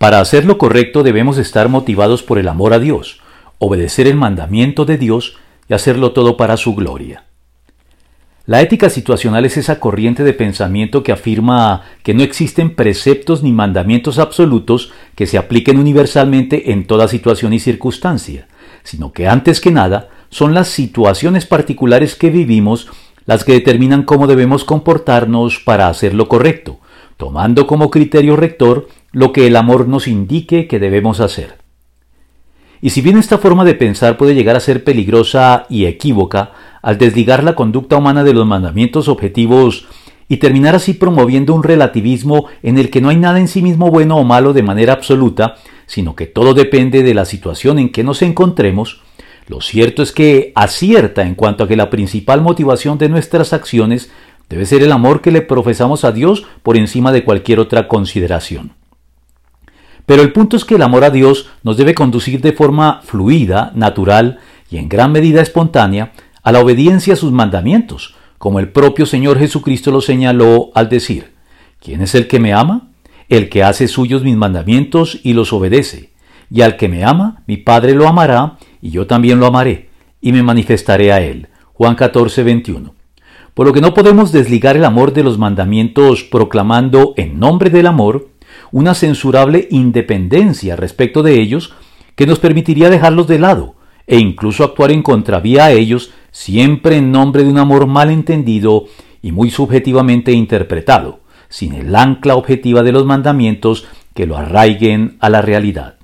Para hacer lo correcto debemos estar motivados por el amor a Dios, obedecer el mandamiento de Dios y hacerlo todo para su gloria. La ética situacional es esa corriente de pensamiento que afirma que no existen preceptos ni mandamientos absolutos que se apliquen universalmente en toda situación y circunstancia, sino que antes que nada son las situaciones particulares que vivimos las que determinan cómo debemos comportarnos para hacer lo correcto, tomando como criterio rector lo que el amor nos indique que debemos hacer. Y si bien esta forma de pensar puede llegar a ser peligrosa y equívoca al desligar la conducta humana de los mandamientos objetivos y terminar así promoviendo un relativismo en el que no hay nada en sí mismo bueno o malo de manera absoluta, sino que todo depende de la situación en que nos encontremos, lo cierto es que acierta en cuanto a que la principal motivación de nuestras acciones debe ser el amor que le profesamos a Dios por encima de cualquier otra consideración. Pero el punto es que el amor a Dios nos debe conducir de forma fluida, natural y en gran medida espontánea a la obediencia a sus mandamientos, como el propio Señor Jesucristo lo señaló al decir, ¿quién es el que me ama? El que hace suyos mis mandamientos y los obedece. Y al que me ama, mi Padre lo amará, y yo también lo amaré, y me manifestaré a él. Juan 14, 21. Por lo que no podemos desligar el amor de los mandamientos proclamando en nombre del amor una censurable independencia respecto de ellos que nos permitiría dejarlos de lado e incluso actuar en contravía a ellos siempre en nombre de un amor mal entendido y muy subjetivamente interpretado, sin el ancla objetiva de los mandamientos que lo arraiguen a la realidad.